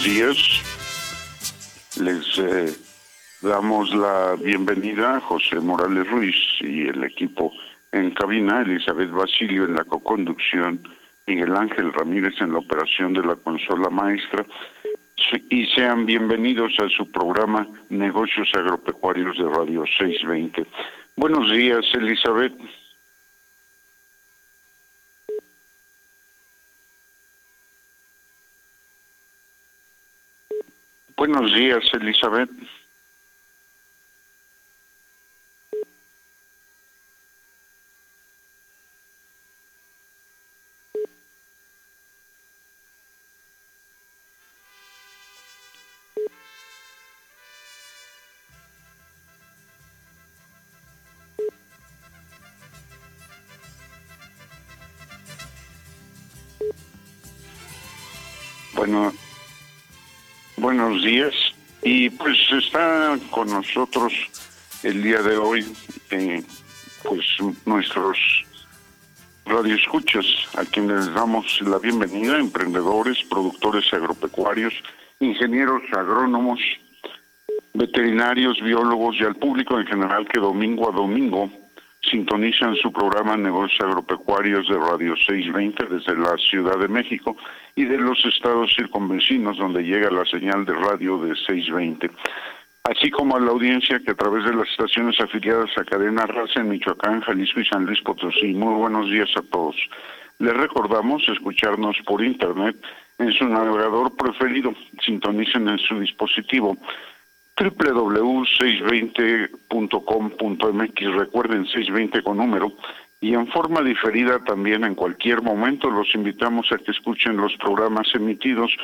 Buenos días. Les eh, damos la bienvenida a José Morales Ruiz y el equipo en cabina, Elizabeth Basilio en la coconducción, Miguel Ángel Ramírez en la operación de la consola maestra. Y sean bienvenidos a su programa Negocios Agropecuarios de Radio 620. Buenos días, Elizabeth. Buenos días, Elizabeth. Buenos días. Y pues está con nosotros el día de hoy, eh, pues nuestros radioescuchas, a quienes damos la bienvenida, emprendedores, productores agropecuarios, ingenieros agrónomos, veterinarios, biólogos y al público en general que domingo a domingo sintonizan su programa Negocios Agropecuarios de Radio 620 desde la Ciudad de México y de los estados circunvecinos donde llega la señal de radio de 620 así como a la audiencia que a través de las estaciones afiliadas a Cadena Raza en Michoacán, Jalisco y San Luis Potosí. Muy buenos días a todos. Les recordamos escucharnos por internet en su navegador preferido. Sintonicen en su dispositivo www.620.com.mx, recuerden 620 con número, y en forma diferida también en cualquier momento los invitamos a que escuchen los programas emitidos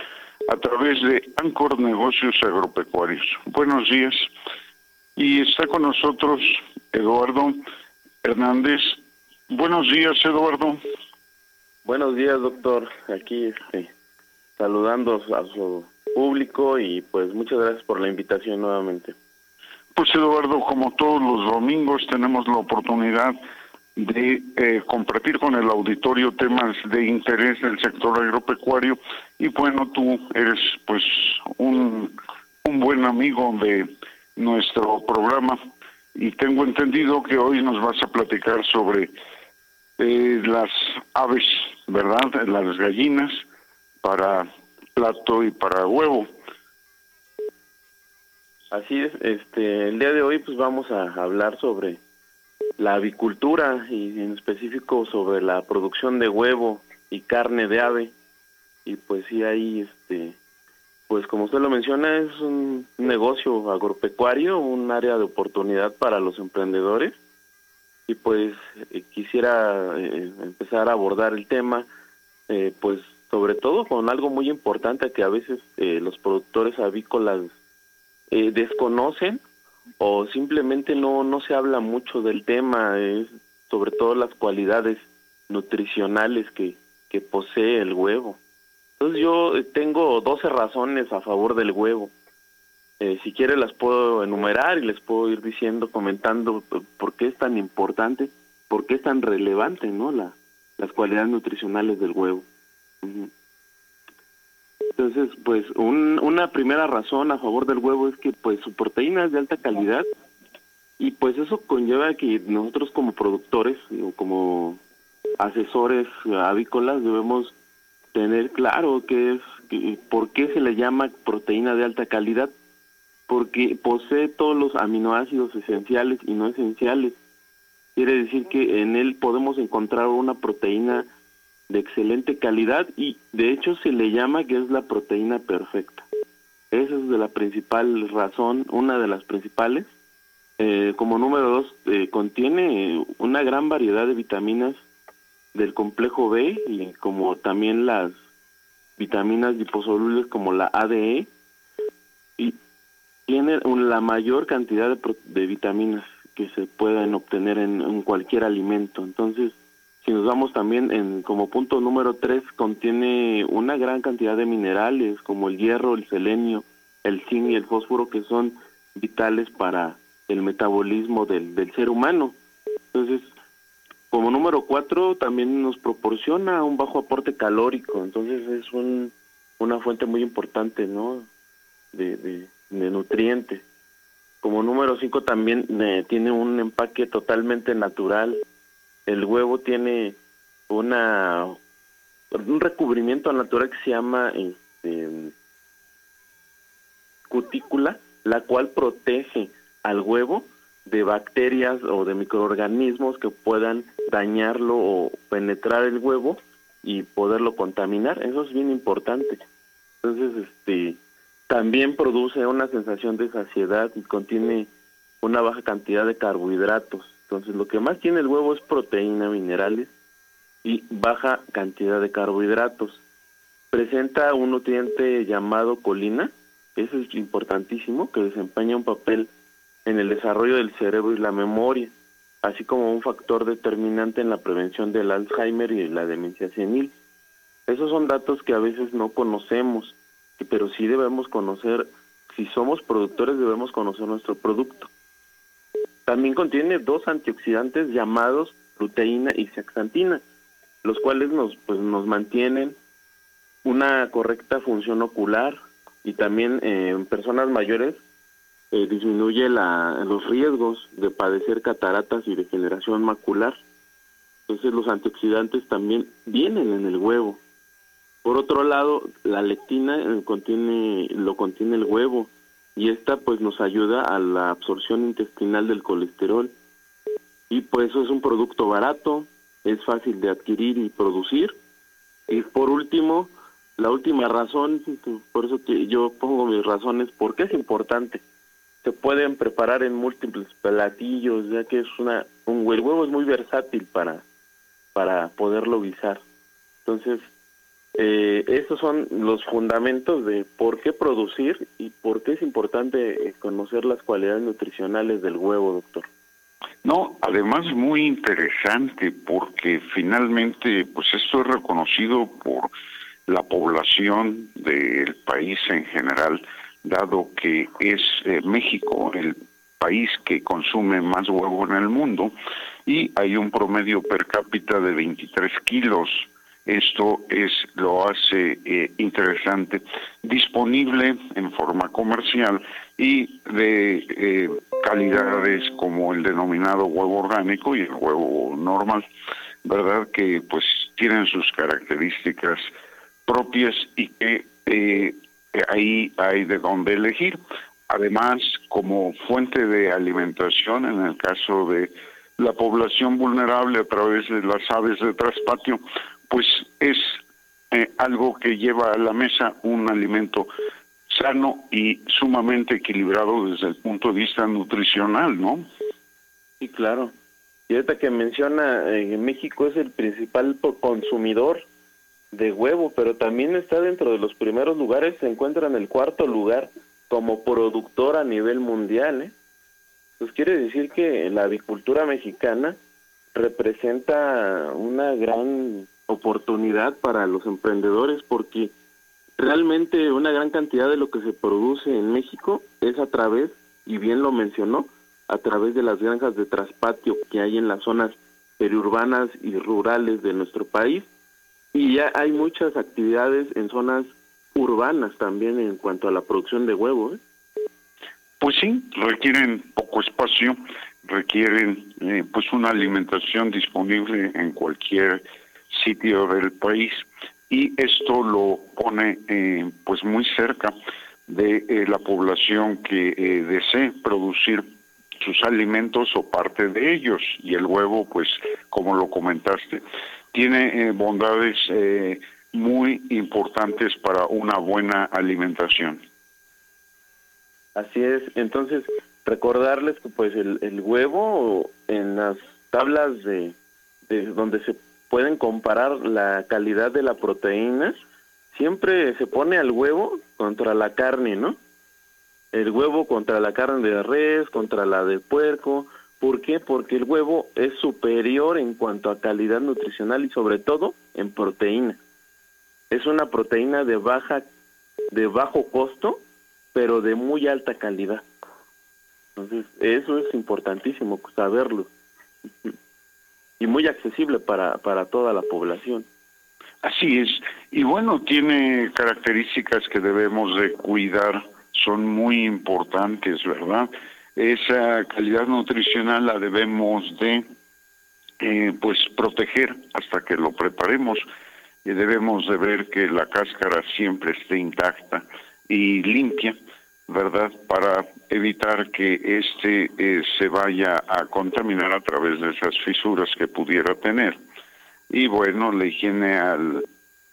a través de Ancor Negocios Agropecuarios. Buenos días. Y está con nosotros Eduardo Hernández. Buenos días, Eduardo. Buenos días, doctor. Aquí este, saludando a su público y pues muchas gracias por la invitación nuevamente. Pues Eduardo, como todos los domingos tenemos la oportunidad de eh, compartir con el auditorio temas de interés del sector agropecuario y bueno, tú eres pues un, un buen amigo de nuestro programa y tengo entendido que hoy nos vas a platicar sobre eh, las aves, ¿verdad? Las gallinas para plato y para huevo. Así es, este, el día de hoy pues vamos a hablar sobre la avicultura y en específico sobre la producción de huevo y carne de ave y pues sí ahí este pues como usted lo menciona es un negocio agropecuario un área de oportunidad para los emprendedores y pues eh, quisiera eh, empezar a abordar el tema eh, pues sobre todo con algo muy importante que a veces los productores avícolas desconocen o simplemente no no se habla mucho del tema sobre todo las cualidades nutricionales que, que posee el huevo entonces yo tengo 12 razones a favor del huevo Eh, si quiere las puedo enumerar y les puedo ir diciendo, comentando por qué es tan importante, por qué es tan relevante, ¿no? La, las cualidades nutricionales del huevo. Entonces, pues una primera razón a favor del huevo es que pues su proteína es de alta calidad y pues eso conlleva que nosotros como productores o como asesores avícolas debemos tener claro qué es por qué se le llama proteína de alta calidad porque posee todos los aminoácidos esenciales y no esenciales. Quiere decir que en él podemos encontrar una proteína de excelente calidad y de hecho se le llama que es la proteína perfecta. Esa es de la principal razón, una de las principales. Eh, como número dos, eh, contiene una gran variedad de vitaminas del complejo B y como también las vitaminas liposolubles como la ADE y tiene la mayor cantidad de, de vitaminas que se puedan obtener en cualquier alimento. Entonces, si nos vamos también en como punto número tres, contiene una gran cantidad de minerales como el hierro, el selenio, el zinc y el fósforo que son vitales para el metabolismo del, del ser humano. Entonces, como número cuatro, también nos proporciona un bajo aporte calórico, entonces es un, una fuente muy importante, ¿no? De, de, nutrientes. Como número cinco también eh, tiene un empaque totalmente natural, el huevo tiene una un recubrimiento natural que se llama este, cutícula, la cual protege al huevo de bacterias o de microorganismos que puedan dañarlo o penetrar el huevo y poderlo contaminar. Eso es bien importante. Entonces, este, también produce una sensación de saciedad y contiene una baja cantidad de carbohidratos. Entonces, lo que más tiene el huevo es proteína, minerales y baja cantidad de carbohidratos. Presenta un nutriente llamado colina, eso es importantísimo, que desempeña un papel en el desarrollo del cerebro y la memoria, así como un factor determinante en la prevención del Alzheimer y la demencia senil. Esos son datos que a veces no conocemos, pero sí debemos conocer, si somos productores debemos conocer nuestro producto. También contiene dos antioxidantes llamados proteína y zeaxantina, los cuales nos, pues, nos mantienen una correcta función ocular y también eh, en personas mayores eh, disminuye la, los riesgos de padecer cataratas y degeneración macular. Entonces los antioxidantes también vienen en el huevo. Por otro lado, la lectina eh, contiene, lo contiene el huevo y esta pues nos ayuda a la absorción intestinal del colesterol y pues eso es un producto barato, es fácil de adquirir y producir y por último, la última razón, por eso que yo pongo mis razones, porque es importante. Se pueden preparar en múltiples platillos, ya que es una un el huevo es muy versátil para para poderlo guisar. Entonces, eh, estos son los fundamentos de por qué producir y por qué es importante eh, conocer las cualidades nutricionales del huevo, doctor. No, además muy interesante porque finalmente pues esto es reconocido por la población del país en general, dado que es eh, México el país que consume más huevo en el mundo y hay un promedio per cápita de 23 kilos esto es lo hace eh, interesante, disponible en forma comercial y de eh, calidades como el denominado huevo orgánico y el huevo normal, verdad que pues tienen sus características propias y que eh, ahí hay de dónde elegir. Además, como fuente de alimentación, en el caso de la población vulnerable a través de las aves de traspatio, pues es eh, algo que lleva a la mesa un alimento sano y sumamente equilibrado desde el punto de vista nutricional, ¿no? Sí, claro. Y ahorita que menciona, en México es el principal consumidor de huevo, pero también está dentro de los primeros lugares, se encuentra en el cuarto lugar como productor a nivel mundial. ¿eh? Pues quiere decir que la avicultura mexicana representa una gran oportunidad para los emprendedores porque realmente una gran cantidad de lo que se produce en México es a través, y bien lo mencionó, a través de las granjas de traspatio que hay en las zonas periurbanas y rurales de nuestro país. Y ya hay muchas actividades en zonas urbanas también en cuanto a la producción de huevos. ¿eh? Pues sí, requieren poco espacio, requieren eh, pues una alimentación disponible en cualquier sitio del país y esto lo pone eh, pues muy cerca de eh, la población que eh, desee producir sus alimentos o parte de ellos. Y el huevo pues como lo comentaste tiene bondades muy importantes para una buena alimentación. Así es. Entonces recordarles que pues el, el huevo en las tablas de donde se pueden comparar la calidad de la proteína, siempre se pone al huevo contra la carne, ¿no? El huevo contra la carne de res, contra la de puerco. ¿Por qué? Porque el huevo es superior en cuanto a calidad nutricional y sobre todo en proteína. Es una proteína de baja de bajo costo, pero de muy alta calidad. Entonces, eso es importantísimo saberlo y muy accesible para, para toda la población. Así es. Y bueno, tiene características que debemos de cuidar, son muy importantes, ¿verdad? Esa calidad nutricional la debemos de eh, pues proteger hasta que lo preparemos y debemos de ver que la cáscara siempre esté intacta y limpia ¿verdad? Para evitar que éste eh, se vaya a contaminar a través de esas fisuras que pudiera tener. Y bueno, la higiene al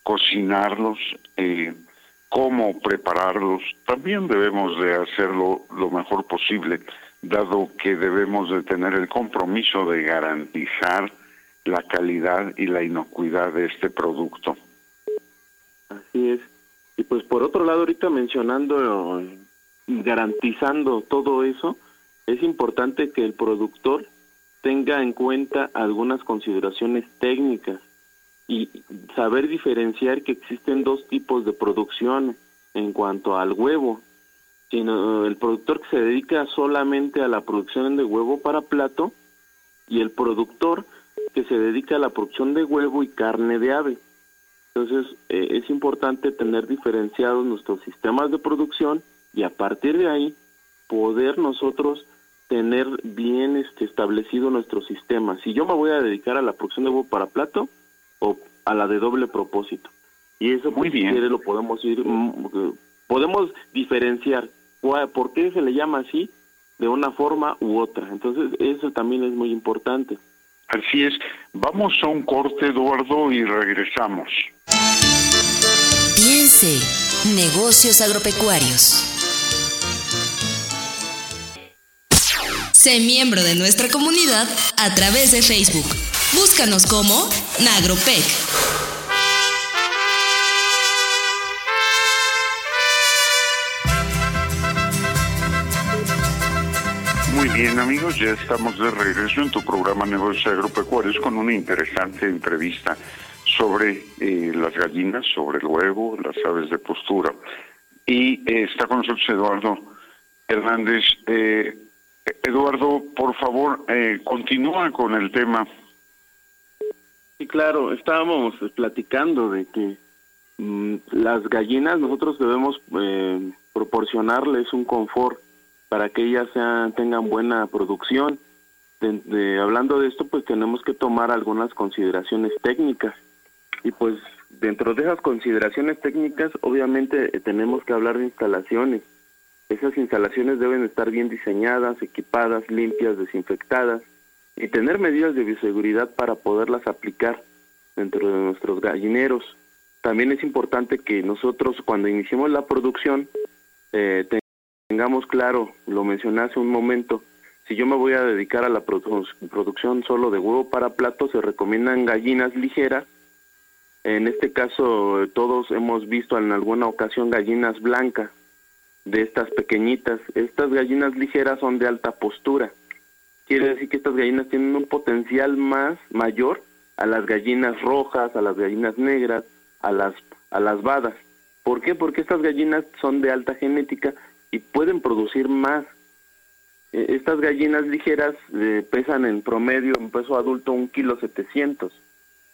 cocinarlos, eh, cómo prepararlos, también debemos de hacerlo lo mejor posible, dado que debemos de tener el compromiso de garantizar la calidad y la inocuidad de este producto. Así es. Y pues por otro lado, ahorita mencionando garantizando todo eso, es importante que el productor tenga en cuenta algunas consideraciones técnicas y saber diferenciar que existen dos tipos de producción en cuanto al huevo. Sino el productor que se dedica solamente a la producción de huevo para plato y el productor que se dedica a la producción de huevo y carne de ave. Entonces eh, es importante tener diferenciados nuestros sistemas de producción y a partir de ahí poder nosotros tener bien este, establecido nuestro sistema. Si yo me voy a dedicar a la producción de huevo para plato o a la de doble propósito. Y eso muy pues, bien lo podemos ir mm, podemos diferenciar por qué se le llama así de una forma u otra. Entonces, eso también es muy importante. Así es. Vamos a un corte, Eduardo, y regresamos. Piense, negocios agropecuarios. Sé miembro de nuestra comunidad a través de Facebook. Búscanos como Nagropec. Muy bien amigos, ya estamos de regreso en tu programa Negocios Agropecuarios con una interesante entrevista sobre eh, las gallinas, sobre el huevo, las aves de postura. Y eh, está con nosotros Eduardo Hernández. Eh, Eduardo, por favor, eh, continúa con el tema. Sí, claro, estábamos platicando de que mm, las gallinas nosotros debemos eh, proporcionarles un confort para que ellas sean, tengan buena producción. hablando de esto, pues tenemos que tomar algunas consideraciones técnicas. Y pues dentro de esas consideraciones técnicas, obviamente eh, tenemos que hablar de instalaciones esas instalaciones deben estar bien diseñadas, equipadas, limpias, desinfectadas y tener medidas de bioseguridad para poderlas aplicar dentro de nuestros gallineros. También es importante que nosotros cuando iniciemos la producción eh, tengamos claro, lo mencioné hace un momento, si yo me voy a dedicar a la producción solo de huevo para plato, se recomiendan gallinas ligeras. En este caso, todos hemos visto en alguna ocasión gallinas blancas, de estas pequeñitas. Estas gallinas ligeras son de alta postura. Quiere decir que estas gallinas tienen un potencial más mayor a las gallinas rojas, a las gallinas negras, a las a las badas. ¿Por qué? Porque estas gallinas son de alta genética y pueden producir más. E, estas gallinas ligeras eh, pesan en promedio, en peso adulto, un kilo setecientos.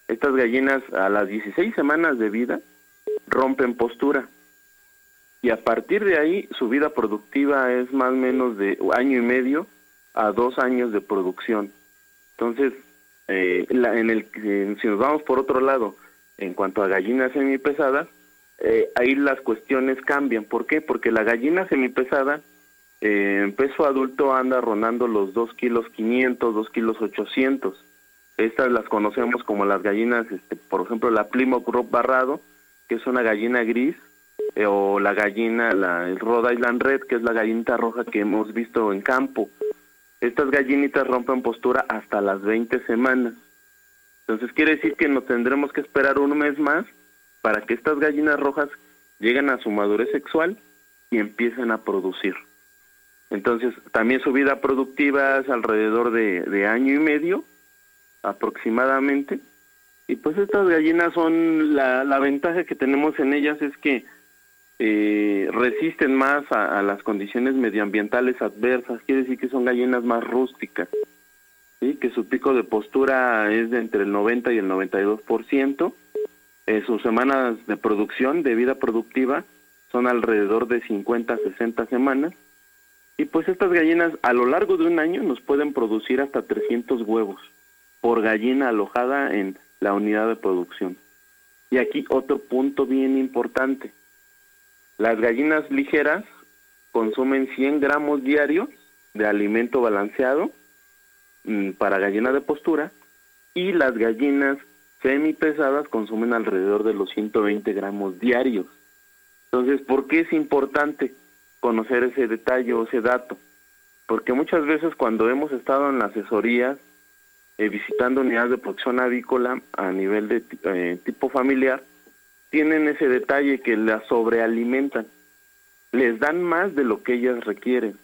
Estas gallinas a las 16 semanas de vida rompen postura y a partir de ahí su vida productiva es más o menos de año y medio a dos años de producción. Entonces, eh, en el, si nos vamos por otro lado, en cuanto a gallinas semipesadas, eh, ahí las cuestiones cambian. ¿Por qué? Porque la gallina semipesada eh, en peso adulto anda rondando los 2 kilos 500, 2 kilos 800. Estas las conocemos como las gallinas, este, por ejemplo, la Plymouth Rock barrado, que es una gallina gris, eh, o la gallina, la, el Rhode Island Red, que es la gallinita roja que hemos visto en campo. Estas gallinitas rompen postura hasta las 20 semanas. Entonces quiere decir que nos tendremos que esperar un mes más para que estas gallinas rojas lleguen a su madurez sexual y empiecen a producir. Entonces también su vida productiva es alrededor de, de año y medio aproximadamente. Y pues estas gallinas son, la, la ventaja que tenemos en ellas es que eh, resisten más a, las condiciones medioambientales adversas, quiere decir que son gallinas más rústicas, que su pico de postura es de entre el 90 y el 92%, eh, sus semanas de producción, de vida productiva, son alrededor de 50 a 60 semanas, y pues estas gallinas a lo largo de un año nos pueden producir hasta 300 huevos por gallina alojada en la unidad de producción. Y aquí otro punto bien importante las gallinas ligeras consumen 100 gramos diarios de alimento balanceado mm, para gallina de postura y las gallinas semipesadas consumen alrededor de los 120 gramos diarios. Entonces, ¿por qué es importante conocer ese detalle o ese dato? Porque muchas veces cuando hemos estado en la asesoría eh, visitando unidades de producción avícola a nivel de eh, tipo familiar, tienen ese detalle que las sobrealimentan. Les dan más de lo que ellas requieren.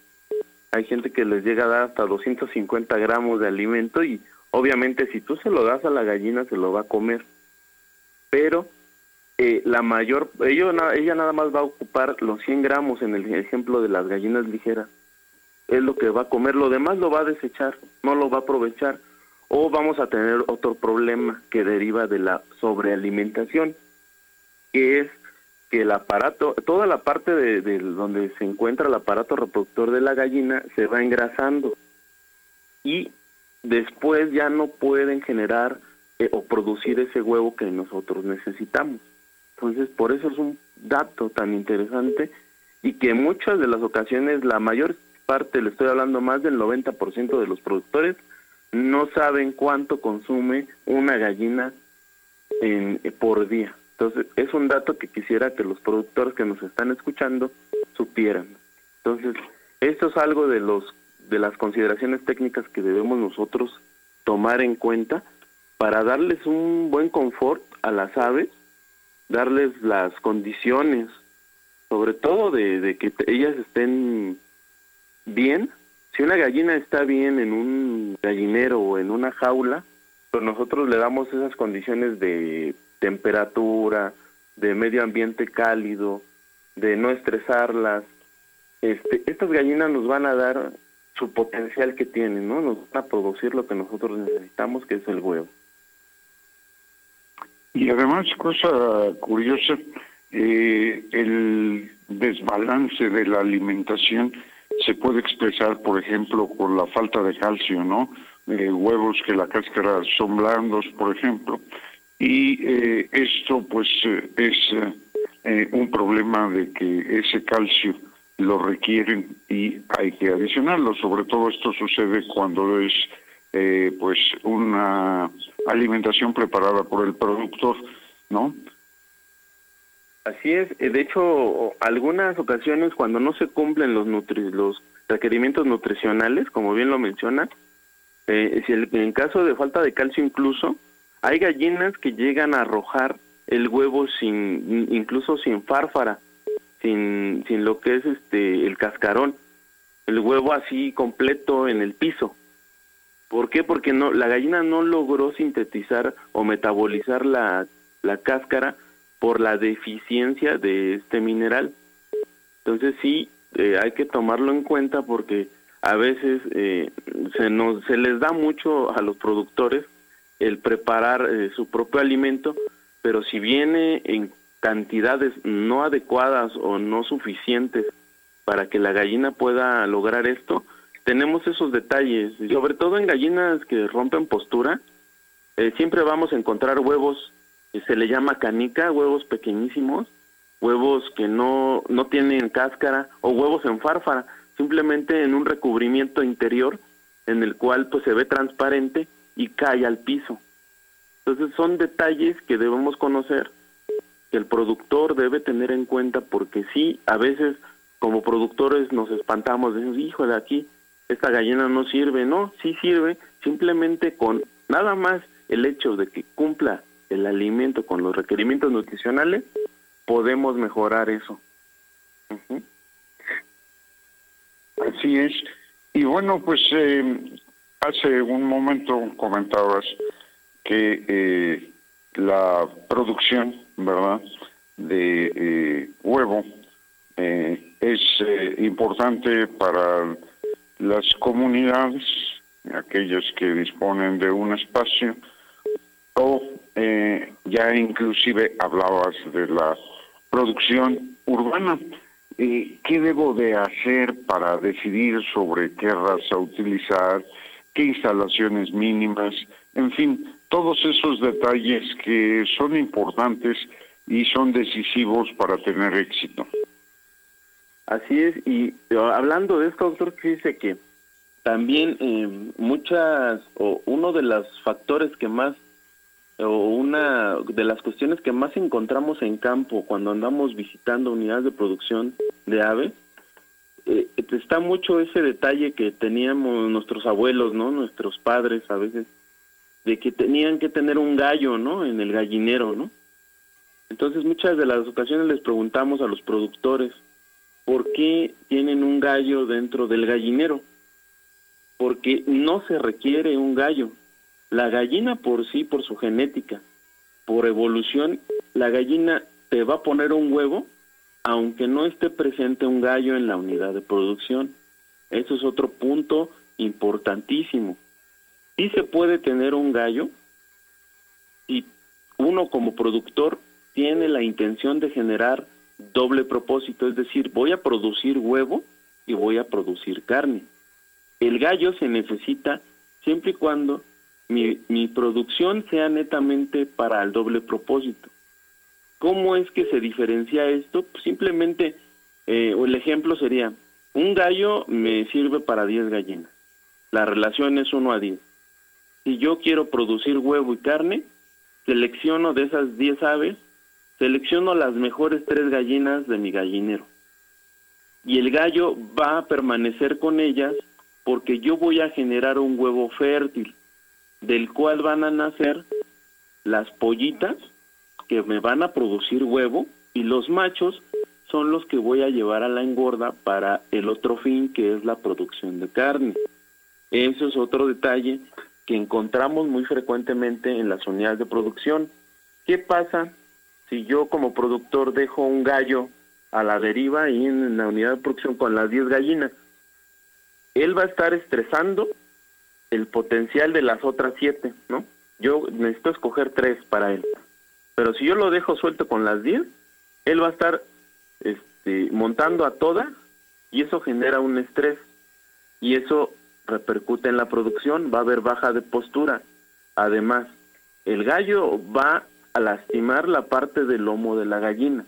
Hay gente que les llega a dar hasta 250 gramos de alimento y obviamente si tú se lo das a la gallina se lo va a comer. Pero eh, la mayor, ella nada más va a ocupar los 100 gramos en el ejemplo de las gallinas ligeras. Es lo que va a comer, lo demás lo va a desechar, no lo va a aprovechar. O vamos a tener otro problema que deriva de la sobrealimentación que es que el aparato, toda la parte de, donde se encuentra el aparato reproductor de la gallina se va engrasando y después ya no pueden generar eh, o producir ese huevo que nosotros necesitamos. Entonces, por eso es un dato tan interesante y que muchas de las ocasiones, la mayor parte, le estoy hablando más del 90% de los productores, no saben cuánto consume una gallina en, por día. Entonces, es un dato que quisiera que los productores que nos están escuchando supieran. Entonces, esto es algo de los de las consideraciones técnicas que debemos nosotros tomar en cuenta para darles un buen confort a las aves, darles las condiciones, sobre todo de, de que ellas estén bien. Si una gallina está bien en un gallinero o en una jaula, pues nosotros le damos esas condiciones de temperatura, de medio ambiente cálido, de no estresarlas. Este, estas gallinas nos van a dar su potencial que tienen, ¿no? Nos van a producir lo que nosotros necesitamos, que es el huevo. Y además, cosa curiosa, eh, el desbalance de la alimentación se puede expresar, por ejemplo, por la falta de calcio, ¿no? Eh, huevos que la cáscara son blandos, por ejemplo, y eh, esto pues eh, es eh, un problema de que ese calcio lo requieren y hay que adicionarlo. Sobre todo esto sucede cuando es pues una alimentación preparada por el productor, ¿no? Así es. De hecho, algunas ocasiones cuando no se cumplen los nutri los requerimientos nutricionales, como bien lo menciona, eh, si en caso de falta de calcio incluso, hay gallinas que llegan a arrojar el huevo sin, incluso sin fárfara, sin, sin lo que es este el cascarón, el huevo así completo en el piso. ¿Por qué? Porque no, la gallina no logró sintetizar o metabolizar la, la cáscara por la deficiencia de este mineral. Entonces sí, eh, hay que tomarlo en cuenta porque a veces eh, se, nos, se les da mucho a los productores el preparar eh, su propio alimento, pero si viene en cantidades no adecuadas o no suficientes para que la gallina pueda lograr esto, tenemos esos detalles, sobre todo en gallinas que rompen postura, eh, siempre vamos a encontrar huevos, que se le llama canica, huevos pequeñísimos, huevos que no, no tienen cáscara o huevos en fárfara, simplemente en un recubrimiento interior en el cual pues se ve transparente y cae al piso. Entonces son detalles que debemos conocer, que el productor debe tener en cuenta porque sí, a veces como productores nos espantamos, decimos, hijo de aquí, esta gallina no sirve, no, sí sirve, simplemente con nada más el hecho de que cumpla el alimento con los requerimientos nutricionales, podemos mejorar eso. Así es. Y bueno, pues eh, hace un momento comentabas que eh, la producción, ¿verdad?, de eh, huevo es importante para las comunidades, aquellas que disponen de un espacio, o ya inclusive hablabas de la producción urbana. ¿Qué debo de hacer para decidir sobre qué raza utilizar, qué instalaciones mínimas, en fin, todos esos detalles que son importantes y son decisivos para tener éxito? Así es, y hablando de esto, doctor, dice que también eh, muchas, o uno de los factores que más o una de las cuestiones que más encontramos en campo cuando andamos visitando unidades de producción de aves, eh, está mucho ese detalle que teníamos nuestros abuelos, ¿no? Nuestros padres a veces, de que tenían que tener un gallo, ¿no? En el gallinero, ¿no? Entonces muchas de las ocasiones les preguntamos a los productores, ¿por qué tienen un gallo dentro del gallinero? Porque no se requiere un gallo, la gallina por sí, por su genética, por evolución, la gallina te va a poner un huevo aunque no esté presente un gallo en la unidad de producción. Eso es otro punto importantísimo. Sí se puede tener un gallo y uno como productor tiene la intención de generar doble propósito, es decir, voy a producir huevo y voy a producir carne. El gallo se necesita siempre y cuando mi, mi producción sea netamente para el doble propósito. ¿Cómo es que se diferencia esto? Pues simplemente, eh, el ejemplo sería, un gallo me sirve para 10 gallinas. La relación es 1 a 10. Si yo quiero producir huevo y carne, selecciono de esas 10 aves, selecciono las mejores 3 gallinas de mi gallinero. Y el gallo va a permanecer con ellas porque yo voy a generar un huevo fértil del cual van a nacer las pollitas que me van a producir huevo y los machos son los que voy a llevar a la engorda para el otro fin que es la producción de carne. Eso es otro detalle que encontramos muy frecuentemente en las unidades de producción. ¿Qué pasa si yo como productor dejo un gallo a la deriva ahí en la unidad de producción con las 10 gallinas? Él va a estar estresando el potencial de las otras siete, ¿no? Yo necesito escoger tres para él. Pero si yo lo dejo suelto con las 10, él va a estar este, montando a todas y eso genera un estrés y eso repercute en la producción, va a haber baja de postura. Además, el gallo va a lastimar la parte del lomo de la gallina,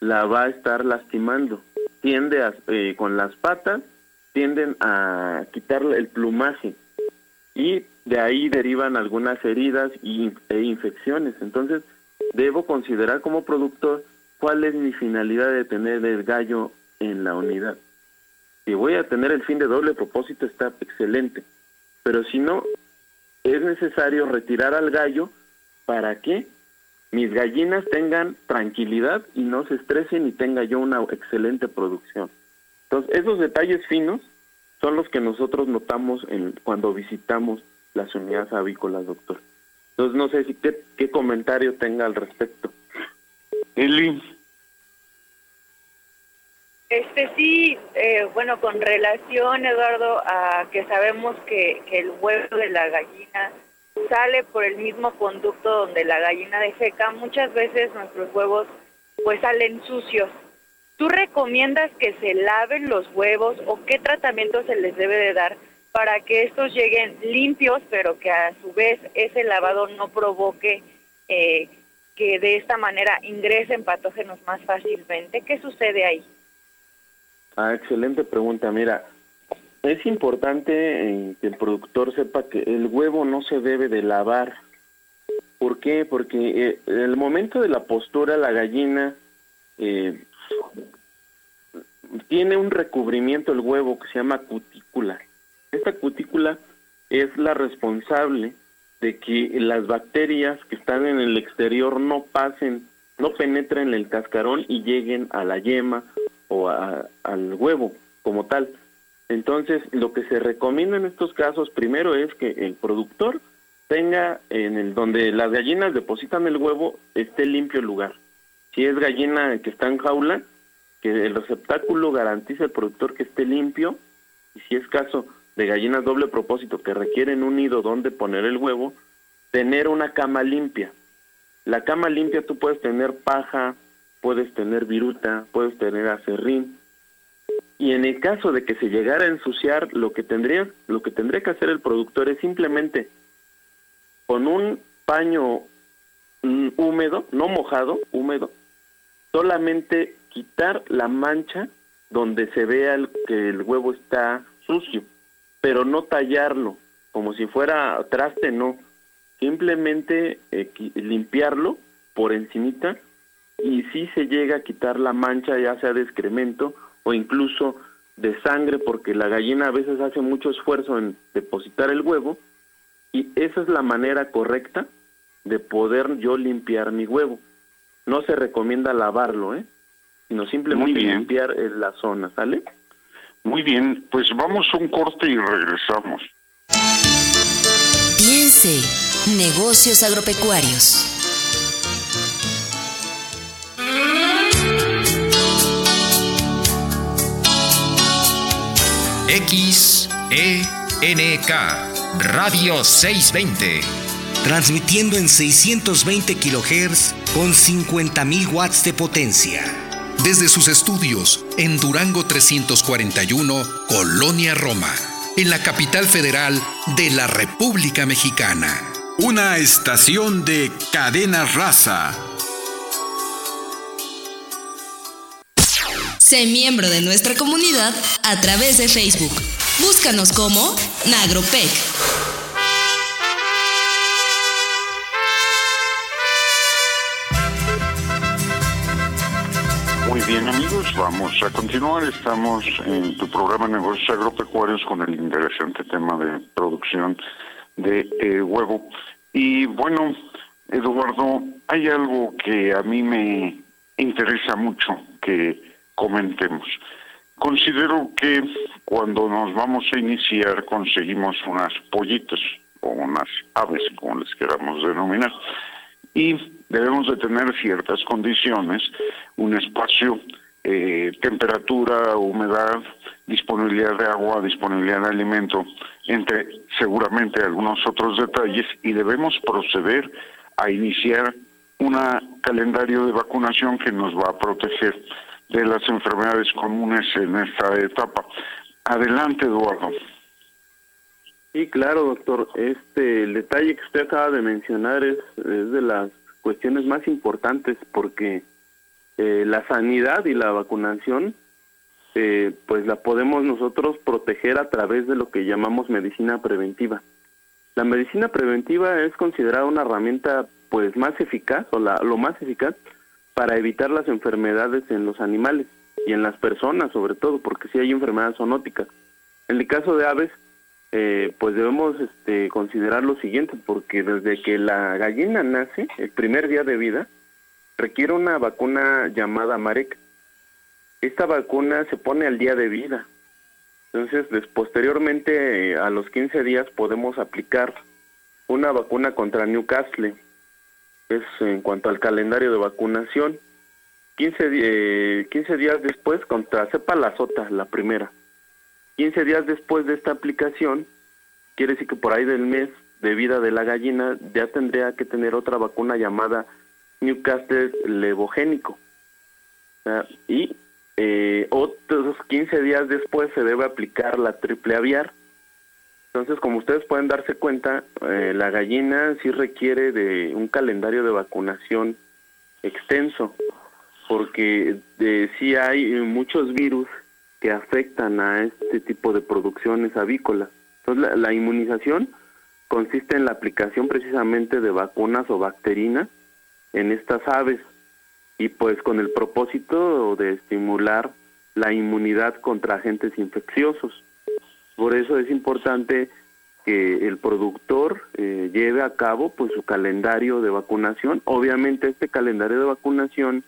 la va a estar lastimando, tiende a, eh, con las patas, tienden a quitarle el plumaje y de ahí derivan algunas heridas y, e infecciones. Entonces, debo considerar como productor cuál es mi finalidad de tener el gallo en la unidad. Si voy a tener el fin de doble propósito, está excelente. Pero si no, es necesario retirar al gallo para que mis gallinas tengan tranquilidad y no se estresen y tenga yo una excelente producción. Entonces, esos detalles finos son los que nosotros notamos en, cuando visitamos las unidades avícolas, doctor. Entonces, no sé si qué, qué comentario tenga al respecto. Eli. Este sí, eh, bueno, con relación, Eduardo, a que sabemos que, que el huevo de la gallina sale por el mismo conducto donde la gallina defeca, muchas veces nuestros huevos pues salen sucios. ¿Tú recomiendas que se laven los huevos o qué tratamiento se les debe de dar para que estos lleguen limpios, pero que a su vez ese lavado no provoque eh, que de esta manera ingresen patógenos más fácilmente? ¿Qué sucede ahí? Ah, excelente pregunta. Mira, es importante eh, que el productor sepa que el huevo no se debe de lavar. ¿Por qué? Porque eh, en el momento de la postura la gallina eh, tiene un recubrimiento el huevo que se llama cutícula. Esta cutícula es la responsable de que las bacterias que están en el exterior no pasen, no penetren el cascarón y lleguen a la yema o al huevo como tal. Entonces, lo que se recomienda en estos casos primero es que el productor tenga en el donde las gallinas depositan el huevo esté limpio el lugar. Si es gallina que está en jaula, que el receptáculo garantice al productor que esté limpio y si es caso de gallinas doble propósito que requieren un nido donde poner el huevo, tener una cama limpia. La cama limpia tú puedes tener paja, puedes tener viruta, puedes tener acerrín. Y en el caso de que se llegara a ensuciar, lo que tendría, lo que tendría que hacer el productor es simplemente con un paño mm, húmedo, no mojado, húmedo, solamente quitar la mancha donde se vea que el huevo está sucio, pero no tallarlo, como si fuera traste, no. Simplemente eh, limpiarlo por encimita y si se llega a quitar la mancha ya sea de excremento o incluso de sangre porque la gallina a veces hace mucho esfuerzo en depositar el huevo y esa es la manera correcta de poder yo limpiar mi huevo. No se recomienda lavarlo, ¿eh? sino simplemente limpiar la zona, ¿sale? Muy bien, pues vamos a un corte y regresamos. Piense, negocios agropecuarios. XENK Radio 620. Transmitiendo en 620 kHz con 50.000 watts de potencia. Desde sus estudios en Durango 341, Colonia Roma, en la capital federal de la República Mexicana. Una estación de cadena raza Sé miembro de nuestra comunidad a través de Facebook. Búscanos como Nagropec. Bien amigos, vamos a continuar. Estamos en tu programa Negocios Agropecuarios con el interesante tema de producción de eh, huevo. Y bueno, Eduardo, hay algo que a mí me interesa mucho que comentemos. Considero que cuando nos vamos a iniciar conseguimos unas pollitas o unas aves, como les queramos denominar, y debemos de tener ciertas condiciones, un espacio, eh, temperatura, humedad, disponibilidad de agua, disponibilidad de alimento, entre seguramente algunos otros detalles, y debemos proceder a iniciar un calendario de vacunación que nos va a proteger de las enfermedades comunes en esta etapa. Adelante, Eduardo. Sí, claro, doctor. Este, el detalle que usted acaba de mencionar es, es de las cuestiones más importantes porque eh, la sanidad y la vacunación, eh, pues la podemos nosotros proteger a través de lo que llamamos medicina preventiva. La medicina preventiva es considerada una herramienta pues más eficaz o la, lo más eficaz para evitar las enfermedades en los animales y en las personas sobre todo, porque si hay enfermedades zoonóticas. En el caso de aves, eh, pues debemos este, considerar lo siguiente, porque desde que la gallina nace, el primer día de vida, requiere una vacuna llamada Marek. Esta vacuna se pone al día de vida. Entonces, posteriormente, a los 15 días, podemos aplicar una vacuna contra Newcastle es en cuanto al calendario de vacunación. 15, 15 días después contra cepa la sota, la primera. 15 días después de esta aplicación, quiere decir que por ahí del mes de vida de la gallina ya tendría que tener otra vacuna llamada Newcastle levogénico. Y eh, otros 15 días después se debe aplicar la triple aviar. Entonces, como ustedes pueden darse cuenta, eh, la gallina sí requiere de un calendario de vacunación extenso, porque de, sí hay muchos virus que afectan a este tipo de producciones avícolas. Entonces, la inmunización consiste en la aplicación precisamente de vacunas o bacterinas en estas aves y pues con el propósito de estimular la inmunidad contra agentes infecciosos. Por eso es importante que el productor eh, lleve a cabo pues su calendario de vacunación. Obviamente este calendario de vacunación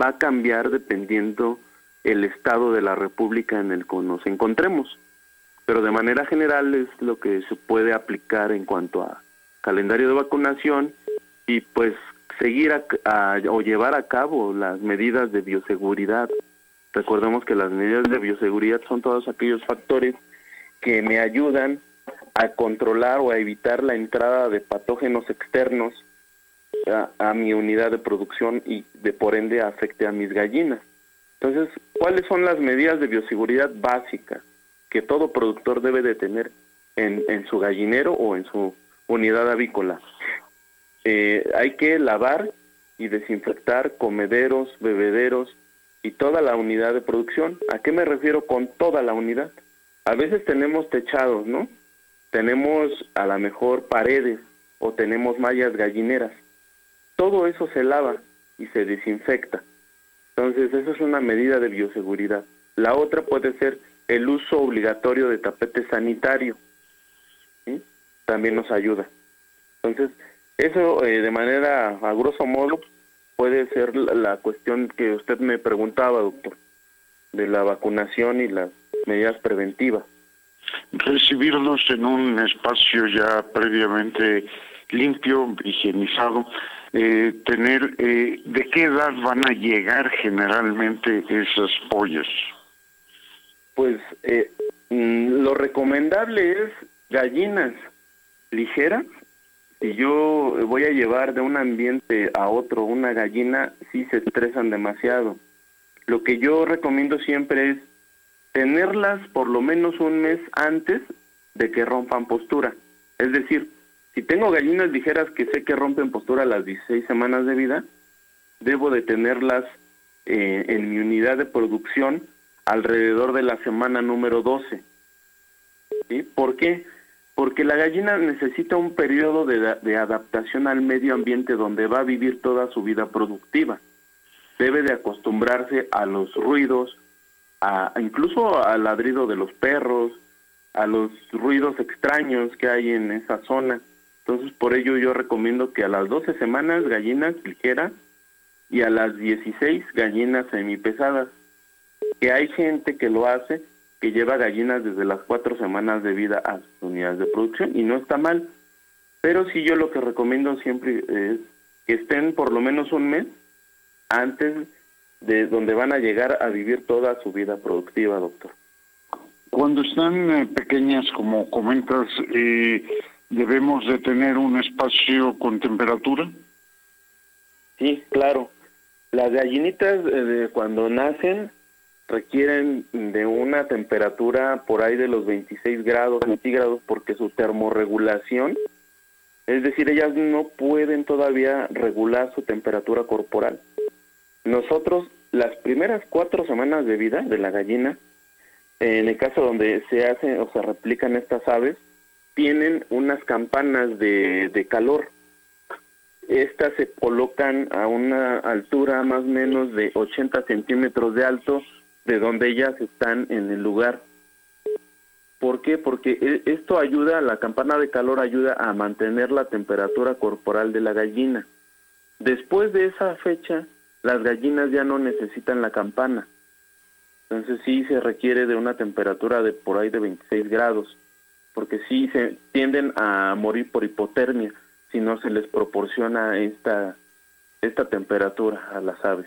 va a cambiar dependiendo el estado de la república en el que nos encontremos. Pero de manera general es lo que se puede aplicar en cuanto a calendario de vacunación y pues seguir o llevar a cabo las medidas de bioseguridad. Recordemos que las medidas de bioseguridad son todos aquellos factores que me ayudan a controlar o a evitar la entrada de patógenos externos a, mi unidad de producción y de por ende afecte a mis gallinas. Entonces, ¿cuáles son las medidas de bioseguridad básicas que todo productor debe de tener en, en su gallinero o en su unidad avícola? Eh, hay que lavar y desinfectar comederos, bebederos y toda la unidad de producción. ¿A qué me refiero con toda la unidad? A veces tenemos techados, ¿no? Tenemos a lo mejor paredes o tenemos mallas gallineras. Todo eso se lava y se desinfecta. Entonces, eso es una medida de bioseguridad. La otra puede ser el uso obligatorio de tapete sanitario. También nos ayuda. Entonces, eso eh, de manera, a grosso modo, puede ser la, cuestión que usted me preguntaba, doctor, de la vacunación y las medidas preventivas. Recibirlos en un espacio ya previamente limpio, higienizado, eh, tener, eh, ¿de qué edad van a llegar generalmente esas pollas? Pues mm, lo recomendable es gallinas ligeras si yo voy a llevar de un ambiente a otro una gallina, sí se estresan demasiado. Lo que yo recomiendo siempre es tenerlas por lo menos un mes antes de que rompan postura. Es decir, si tengo gallinas ligeras que sé que rompen postura a las 16 semanas de vida, debo de tenerlas eh, en mi unidad de producción alrededor de la semana número 12. ¿Sí? ¿Por qué? porque la gallina necesita un periodo de, adaptación al medio ambiente donde va a vivir toda su vida productiva. Debe de acostumbrarse a los ruidos, a, incluso al ladrido de los perros, a los ruidos extraños que hay en esa zona. Entonces, por ello yo recomiendo que a las 12 semanas gallinas ligeras y a las 16 gallinas semipesadas. Que hay gente que lo hace que lleva gallinas desde las cuatro semanas de vida a sus unidades de producción y no está mal. Pero sí yo lo que recomiendo siempre es que estén por lo menos un mes antes de donde van a llegar a vivir toda su vida productiva, doctor. Cuando están eh, pequeñas, como comentas, eh, ¿debemos de tener un espacio con temperatura? Sí, claro. Las gallinitas eh, cuando nacen requieren de una temperatura por ahí de los 26 grados centígrados porque su termorregulación, es decir, ellas no pueden todavía regular su temperatura corporal. Nosotros, las primeras cuatro semanas de vida de la gallina, en el caso donde se hacen o se replican estas aves, tienen unas campanas de, calor. Estas se colocan a una altura más o menos de 80 centímetros de alto de donde ellas están en el lugar. ¿Por qué? Porque e, esto ayuda, la campana de calor ayuda a mantener la temperatura corporal de la gallina. Después de esa fecha, las gallinas ya no necesitan la campana. Entonces sí se requiere de una temperatura de por ahí de 26 grados, porque sí se tienden a morir por hipotermia si no se les proporciona esta, esta temperatura a las aves.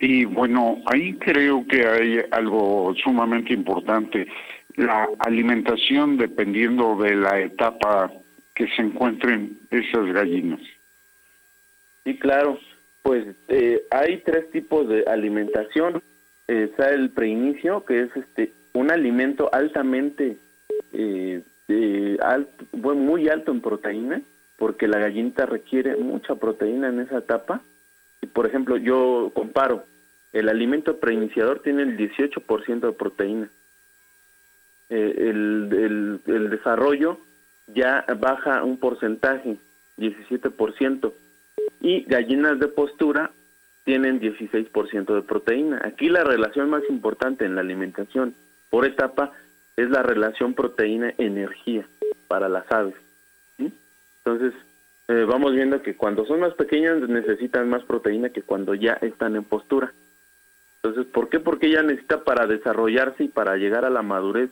Y bueno, ahí creo que hay algo sumamente importante, la alimentación dependiendo de la etapa que se encuentren esas gallinas. Sí, claro. Pues eh, hay tres tipos de alimentación. Eh, está el preinicio, que es este un alimento altamente eh, alto, muy alto en proteína, porque la gallinita requiere mucha proteína en esa etapa. Y por ejemplo, yo comparo, el alimento preiniciador tiene el 18% de proteína. Eh, el, el, desarrollo ya baja un porcentaje, 17%. Y gallinas de postura tienen 16% de proteína. Aquí la relación más importante en la alimentación por etapa es la relación proteína-energía para las aves. Entonces, eh, vamos viendo que cuando son más pequeñas necesitan más proteína que cuando ya están en postura. Entonces, ¿por qué? Porque ella necesita para desarrollarse y para llegar a la madurez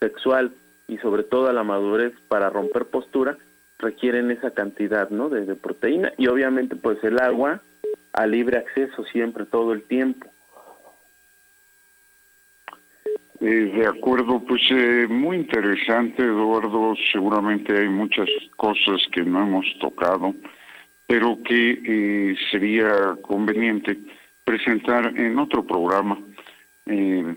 sexual y sobre todo a la madurez para romper postura, requieren esa cantidad ¿no? de, de proteína y obviamente pues el agua a libre acceso siempre, todo el tiempo. Eh, de acuerdo, pues eh, muy interesante, Eduardo. Seguramente hay muchas cosas que no hemos tocado, pero que eh, sería conveniente presentar en otro programa en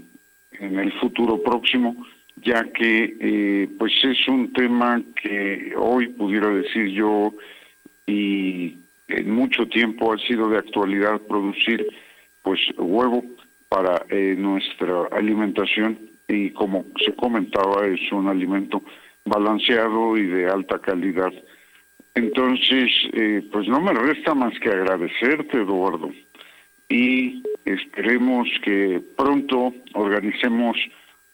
el futuro próximo, ya que pues es un tema que hoy pudiera decir yo y en mucho tiempo ha sido de actualidad producir pues huevo para eh, nuestra alimentación y como se comentaba es un alimento balanceado y de alta calidad. Entonces, eh, pues no me resta más que agradecerte, Eduardo, y esperemos que pronto organicemos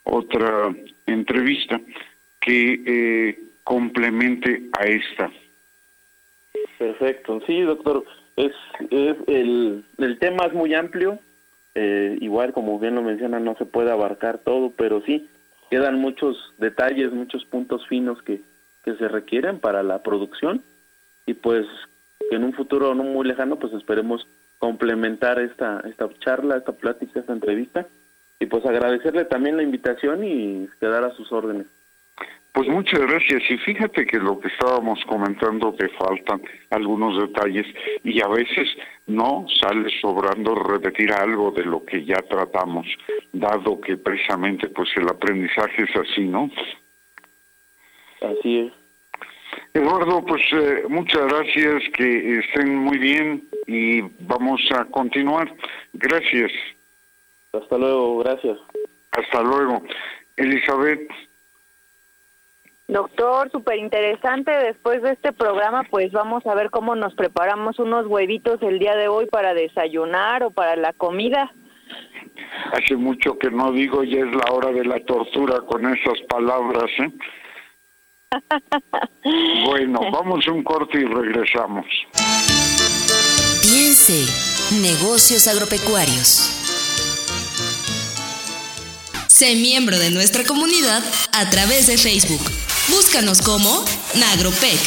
otra entrevista que eh, complemente a esta. Perfecto, sí, doctor, es, es el, el tema es muy amplio, eh, igual como bien lo menciona no se puede abarcar todo pero sí quedan muchos detalles muchos puntos finos que, que se requieren para la producción. Y pues en un futuro no muy lejano pues esperemos complementar esta esta charla esta plática esta entrevista. Y pues agradecerle también la invitación y quedar a sus órdenes pues muchas gracias. Y fíjate que lo que estábamos comentando que faltan algunos detalles y a veces no sale sobrando repetir algo de lo que ya tratamos, dado que precisamente pues el aprendizaje es así, ¿no? Así es. Eduardo, pues eh, muchas gracias, que estén muy bien y vamos a continuar. Gracias. Hasta luego, gracias. Hasta luego. Elizabeth. Doctor, súper interesante. Después de este programa, pues vamos a ver cómo nos preparamos unos huevitos el día de hoy para desayunar o para la comida. Hace mucho que no digo, ya es la hora de la tortura con esas palabras, ¿eh? bueno, vamos un corte y regresamos. Piense, negocios agropecuarios. Sé miembro de nuestra comunidad a través de Facebook. Búscanos como Nagropec.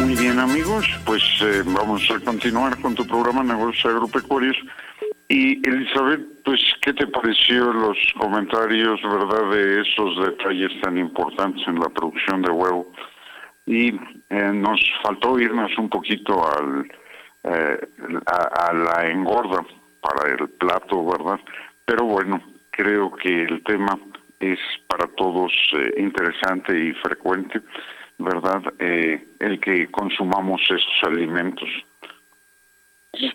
Muy bien amigos, pues eh, vamos a continuar con tu programa Negocios Agropecuarios. Y Elizabeth, pues, ¿qué te pareció los comentarios, verdad, de esos detalles tan importantes en la producción de huevo? Y eh, nos faltó irnos un poquito al eh, a, la engorda para el plato, ¿verdad? Pero bueno, creo que el tema es para todos eh, interesante y frecuente, ¿verdad? Eh, el que consumamos estos alimentos.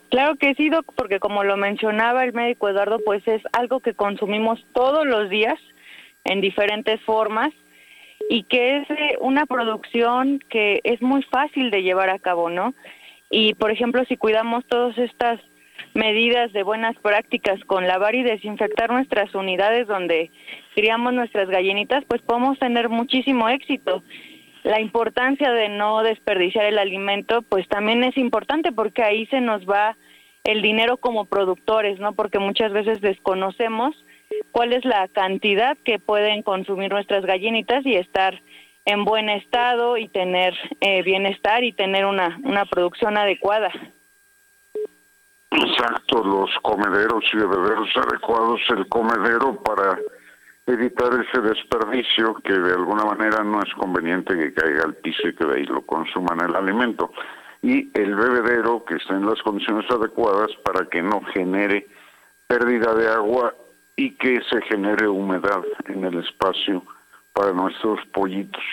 Claro que sí, Doc, porque como lo mencionaba el médico Eduardo, pues es algo que consumimos todos los días en diferentes formas y que es una producción que es muy fácil de llevar a cabo, ¿no? Y, por ejemplo, si cuidamos todas estas medidas de buenas prácticas con lavar y desinfectar nuestras unidades donde criamos nuestras gallinitas, pues podemos tener muchísimo éxito. La importancia de no desperdiciar el alimento, pues también es importante porque ahí se nos va el dinero como productores, ¿no? Porque muchas veces desconocemos cuál es la cantidad que pueden consumir nuestras gallinitas y estar en buen estado y tener eh, bienestar y tener una, una producción adecuada. Exacto, los comederos y bebederos adecuados, el comedero para evitar ese desperdicio que de alguna manera no es conveniente que caiga al piso y que de ahí lo consuman el alimento. Y el bebedero que está en las condiciones adecuadas para que no genere pérdida de agua y que se genere humedad en el espacio para nuestros pollitos.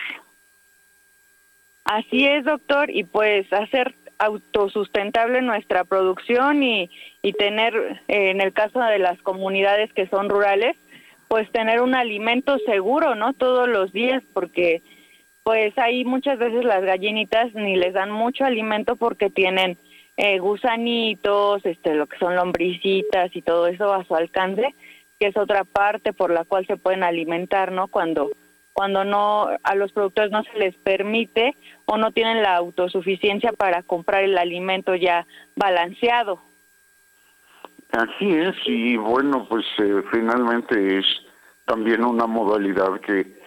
Así es, doctor, y pues hacer autosustentable nuestra producción y, y tener, eh, en el caso de las comunidades que son rurales, pues tener un alimento seguro, ¿no? Todos los días, porque pues ahí muchas veces las gallinitas ni les dan mucho alimento porque tienen eh, gusanitos, este, lo que son lombricitas y todo eso a su alcance, que es otra parte por la cual se pueden alimentar, ¿no? Cuando cuando no a los productores no se les permite o no tienen la autosuficiencia para comprar el alimento ya balanceado. Así es, y bueno, pues eh, finalmente es también una modalidad que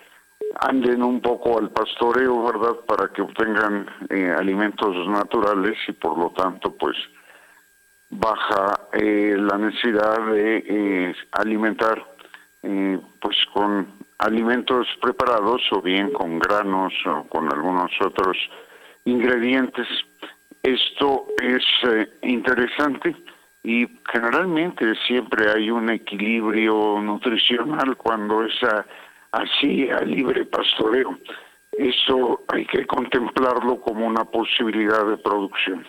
anden un poco al pastoreo, ¿verdad? Para que obtengan eh, alimentos naturales y por lo tanto, pues baja eh, la necesidad de alimentar pues con alimentos preparados o bien con granos o con algunos otros ingredientes. Esto es eh, interesante y generalmente siempre hay un equilibrio nutricional cuando es así a libre pastoreo. Eso hay que contemplarlo como una posibilidad de producción.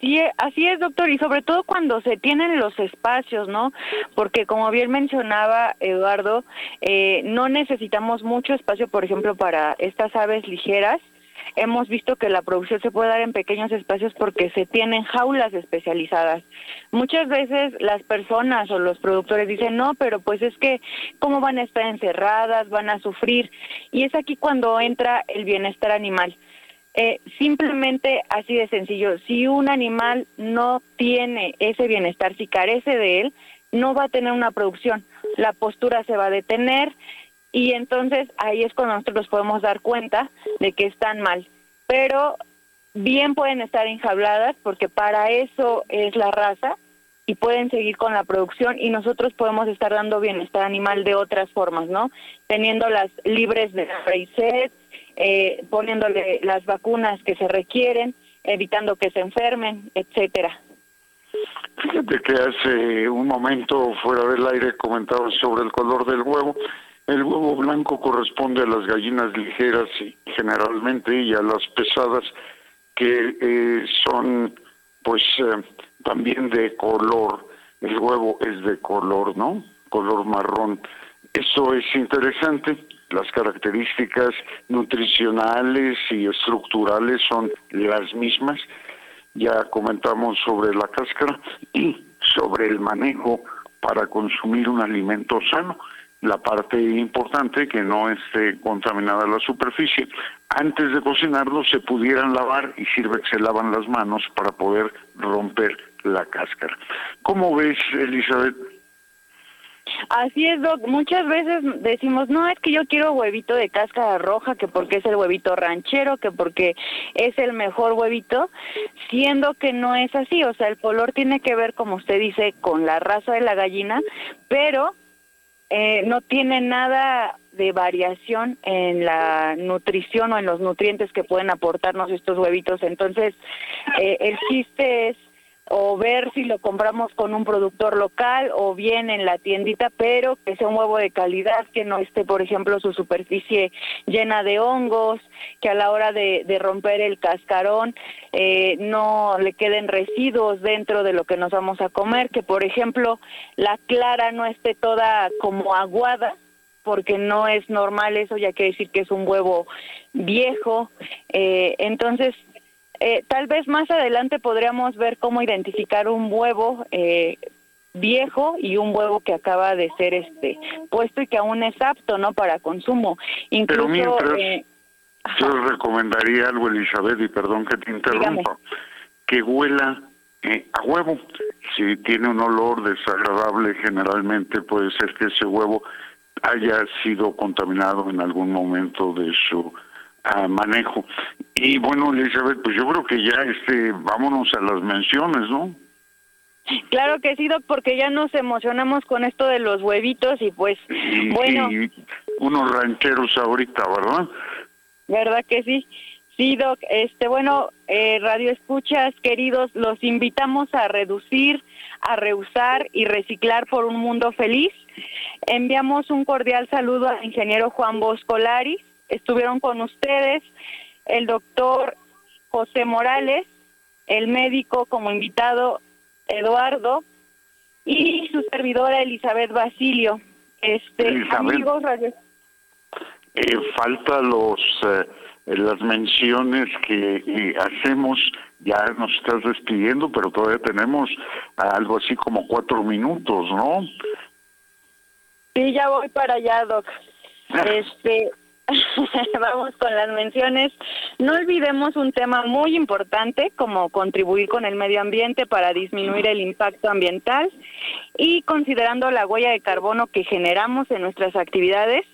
Sí, así es, doctor, y sobre todo cuando se tienen los espacios, ¿no? Porque como bien mencionaba Eduardo, eh, no necesitamos mucho espacio, por ejemplo, para estas aves ligeras. Hemos visto que la producción se puede dar en pequeños espacios porque se tienen jaulas especializadas. Muchas veces las personas o los productores dicen, no, pero pues es que, ¿cómo van a estar encerradas? Van a sufrir. Y es aquí cuando entra el bienestar animal eh, simplemente así de sencillo, si un animal no tiene ese bienestar, si carece de él, no va a tener una producción, la postura se va a detener y entonces ahí es cuando nosotros podemos dar cuenta de que están mal. Pero bien pueden estar enjabladas porque para eso es la raza y pueden seguir con la producción y nosotros podemos estar dando bienestar animal de otras formas, ¿no? Teniéndolas libres de sed, eh, poniéndole las vacunas que se requieren, evitando que se enfermen, etcétera. Fíjate que hace un momento fuera del aire comentaba sobre el color del huevo. El huevo blanco corresponde a las gallinas ligeras y generalmente y a las pesadas que eh, son pues eh, también de color. El huevo es de color, ¿no? Color marrón. Eso es interesante las características nutricionales y estructurales son las mismas. Ya comentamos sobre la cáscara y sobre el manejo para consumir un alimento sano. La parte importante que no esté contaminada la superficie. Antes de cocinarlo se pudieran lavar y sirve que se lavan las manos para poder romper la cáscara. ¿Cómo ves, Elizabeth? Así es, Doc. Muchas veces decimos, no, es que yo quiero huevito de cáscara roja, que porque es el huevito ranchero, que porque es el mejor huevito, siendo que no es así. O sea, el color tiene que ver, como usted dice, con la raza de la gallina, pero eh, no tiene nada de variación en la nutrición o en los nutrientes que pueden aportarnos estos huevitos. Entonces, eh, el chiste es o ver si lo compramos con un productor local o bien en la tiendita, pero que sea un huevo de calidad, que no esté, por ejemplo, su superficie llena de hongos, que a la hora de, romper el cascarón eh, no le queden residuos dentro de lo que nos vamos a comer, que, por ejemplo, la clara no esté toda como aguada, porque no es normal eso, ya quiere decir que es un huevo viejo. Eh, entonces, eh, tal vez más adelante podríamos ver cómo identificar un huevo eh, viejo y un huevo que acaba de ser este puesto y que aún es apto no para consumo. Incluso, Pero mientras, eh, yo recomendaría algo, Elizabeth, y perdón que te interrumpa, que huela a huevo. Si tiene un olor desagradable, generalmente puede ser que ese huevo haya sido contaminado en algún momento de su ah, manejo. Y bueno, Elizabeth, pues yo creo que ya este, vámonos a las menciones, ¿no? Claro que sí, Doc, porque ya nos emocionamos con esto de los huevitos y pues, bueno. unos rancheros ahorita, ¿verdad? ¿Verdad que sí? Sí, Doc, este, bueno, eh, Radio Escuchas, queridos, los invitamos a reducir, a reusar y reciclar por un mundo feliz. Enviamos un cordial saludo al ingeniero Juan Boscolari. Estuvieron con ustedes el doctor José Morales, el médico como invitado Eduardo y su servidora Elizabeth Basilio. Este, amigos Radio... Eh, falta los eh, las menciones que hacemos, ya nos estás despidiendo, pero todavía tenemos algo así como cuatro minutos, ¿no? Sí, ya voy para allá, Doc. este, vamos con las menciones. No olvidemos un tema muy importante como contribuir con el medio ambiente para disminuir el impacto ambiental y considerando la huella de carbono que generamos en nuestras actividades,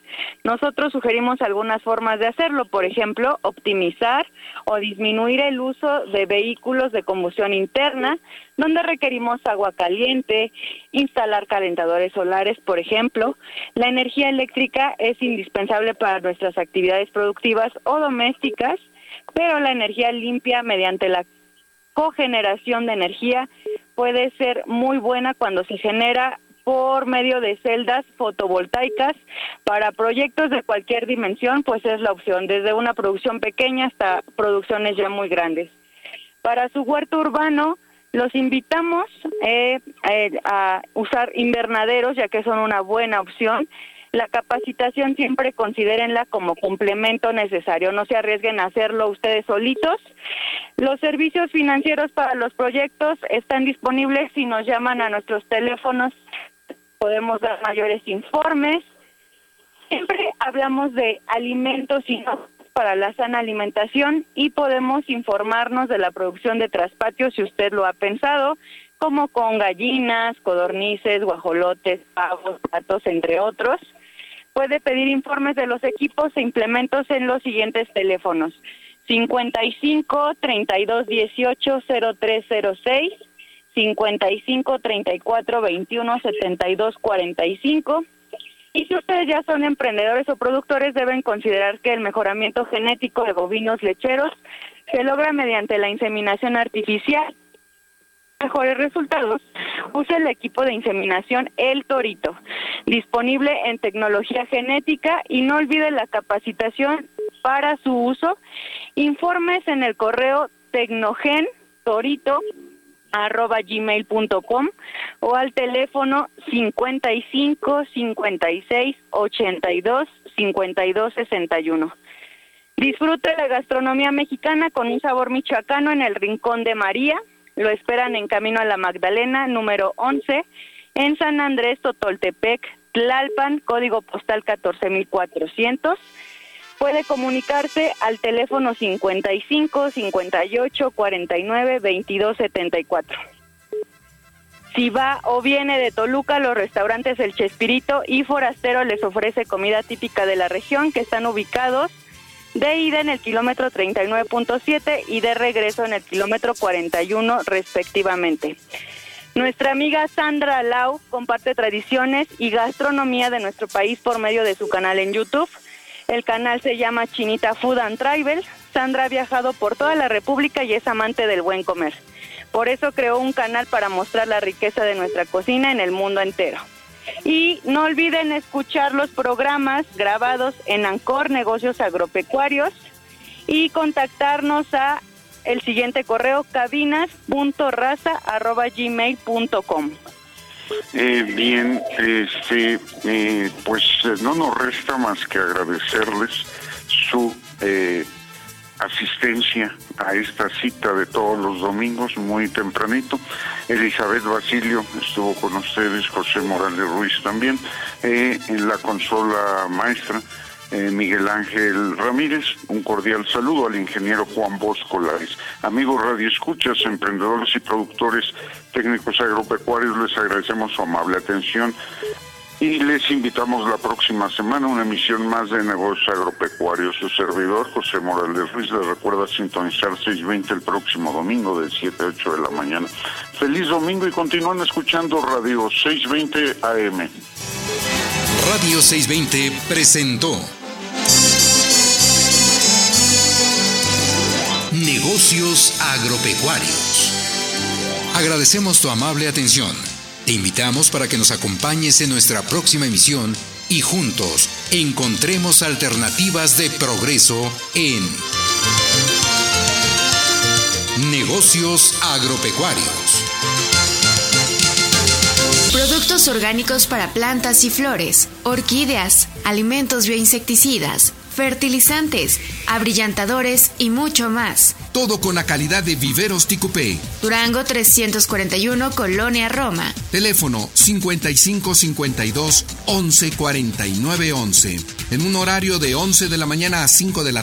nosotros sugerimos algunas formas de hacerlo, por ejemplo, optimizar o disminuir el uso de vehículos de combustión interna, donde requerimos agua caliente, instalar calentadores solares, por ejemplo. La energía eléctrica es indispensable para nuestras actividades productivas o domésticas, pero la energía limpia mediante la cogeneración de energía puede ser muy buena cuando se genera por medio de celdas fotovoltaicas para proyectos de cualquier dimensión, pues es la opción, desde una producción pequeña hasta producciones ya muy grandes. Para su huerto urbano, los invitamos eh, eh, a usar invernaderos, ya que son una buena opción. La capacitación siempre considérenla como complemento necesario, no se arriesguen a hacerlo ustedes solitos. Los servicios financieros para los proyectos están disponibles si nos llaman a nuestros teléfonos podemos dar mayores informes. Siempre hablamos de alimentos y no para la sana alimentación y podemos informarnos de la producción de traspatios si usted lo ha pensado, como con gallinas, codornices, guajolotes, pavos, patos, entre otros. Puede pedir informes de los equipos e implementos en los siguientes teléfonos: 55 32 18 0306 55 34 21 72 45. Y si ustedes ya son emprendedores o productores, deben considerar que el mejoramiento genético de bovinos lecheros se logra mediante la inseminación artificial. Mejores resultados, use el equipo de inseminación El Torito, disponible en tecnología genética y no olvide la capacitación para su uso. Informes en el correo tecnogen gmail.com o al teléfono 55 56 82 52 61. Disfrute la gastronomía mexicana con un sabor michoacano en el Rincón de María. Lo esperan en Camino a la Magdalena, número 11, en San Andrés, Totoltepec, Tlalpan, código postal 14400 puede comunicarse al teléfono 55 58 49 22 74. Si va o viene de Toluca, los restaurantes El Chespirito y Forastero les ofrece comida típica de la región que están ubicados de ida en el kilómetro 39.7 y de regreso en el kilómetro 41 respectivamente. Nuestra amiga Sandra Lau comparte tradiciones y gastronomía de nuestro país por medio de su canal en YouTube. El canal se llama Chinita Food and Travel. Sandra ha viajado por toda la República y es amante del buen comer. Por eso creó un canal para mostrar la riqueza de nuestra cocina en el mundo entero. Y no olviden escuchar los programas grabados en Ancor Negocios Agropecuarios y contactarnos a el siguiente correo cabinas.raza.gmail.com. Eh, bien, este, eh, pues eh, no nos resta más que agradecerles su eh, asistencia a esta cita de todos los domingos muy tempranito. Elizabeth Basilio estuvo con ustedes, José Morales Ruiz también, en la consola maestra. Eh, Miguel Ángel Ramírez. Un cordial saludo al ingeniero Juan Bosco Lares. Amigos Radio Escuchas, emprendedores y productores técnicos agropecuarios, les agradecemos su amable atención y les invitamos la próxima semana una emisión más de Negocios Agropecuarios. Su servidor, José Morales Ruiz, les recuerda sintonizar 6.20 el próximo domingo de 7 a 8 de la mañana. Feliz domingo y continúan escuchando Radio 620 AM. Radio 620 presentó Negocios Agropecuarios. Agradecemos tu amable atención. Te invitamos para que nos acompañes en nuestra próxima emisión y juntos encontremos alternativas de progreso en Negocios Agropecuarios. Productos orgánicos para plantas y flores, orquídeas, alimentos bioinsecticidas, fertilizantes, abrillantadores y mucho más. Todo con la calidad de Viveros Ticupé. Durango 341, Colonia Roma. Teléfono 5552 11 49 11. En un horario de 11 de la mañana a 5 de la tarde